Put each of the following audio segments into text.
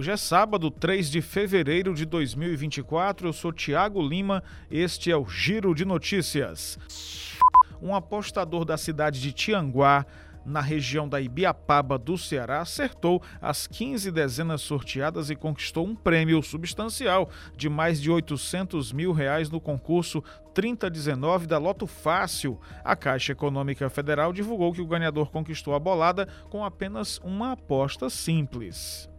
Hoje é sábado, 3 de fevereiro de 2024. Eu sou Tiago Lima. Este é o Giro de Notícias. Um apostador da cidade de Tianguá na região da Ibiapaba do Ceará, acertou as 15 dezenas sorteadas e conquistou um prêmio substancial de mais de 800 mil reais no concurso 3019 da Loto Fácil. A Caixa Econômica Federal divulgou que o ganhador conquistou a bolada com apenas uma aposta simples.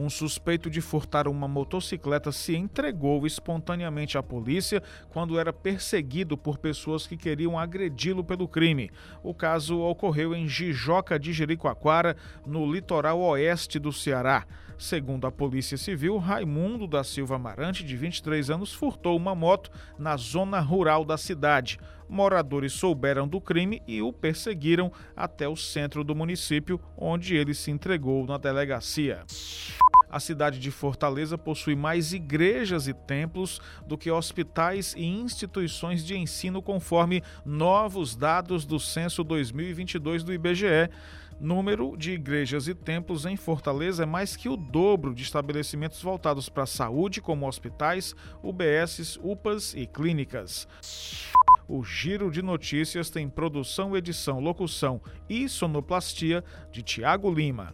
Um suspeito de furtar uma motocicleta se entregou espontaneamente à polícia quando era perseguido por pessoas que queriam agredi-lo pelo crime. O caso ocorreu em Jijoca de Jericoacoara, no litoral oeste do Ceará. Segundo a Polícia Civil, Raimundo da Silva Amarante, de 23 anos, furtou uma moto na zona rural da cidade. Moradores souberam do crime e o perseguiram até o centro do município, onde ele se entregou na delegacia. A cidade de Fortaleza possui mais igrejas e templos do que hospitais e instituições de ensino, conforme novos dados do censo 2022 do IBGE. Número de igrejas e templos em Fortaleza é mais que o dobro de estabelecimentos voltados para a saúde, como hospitais, UBSs, UPAs e clínicas. O Giro de Notícias tem produção, edição, locução e sonoplastia de Tiago Lima.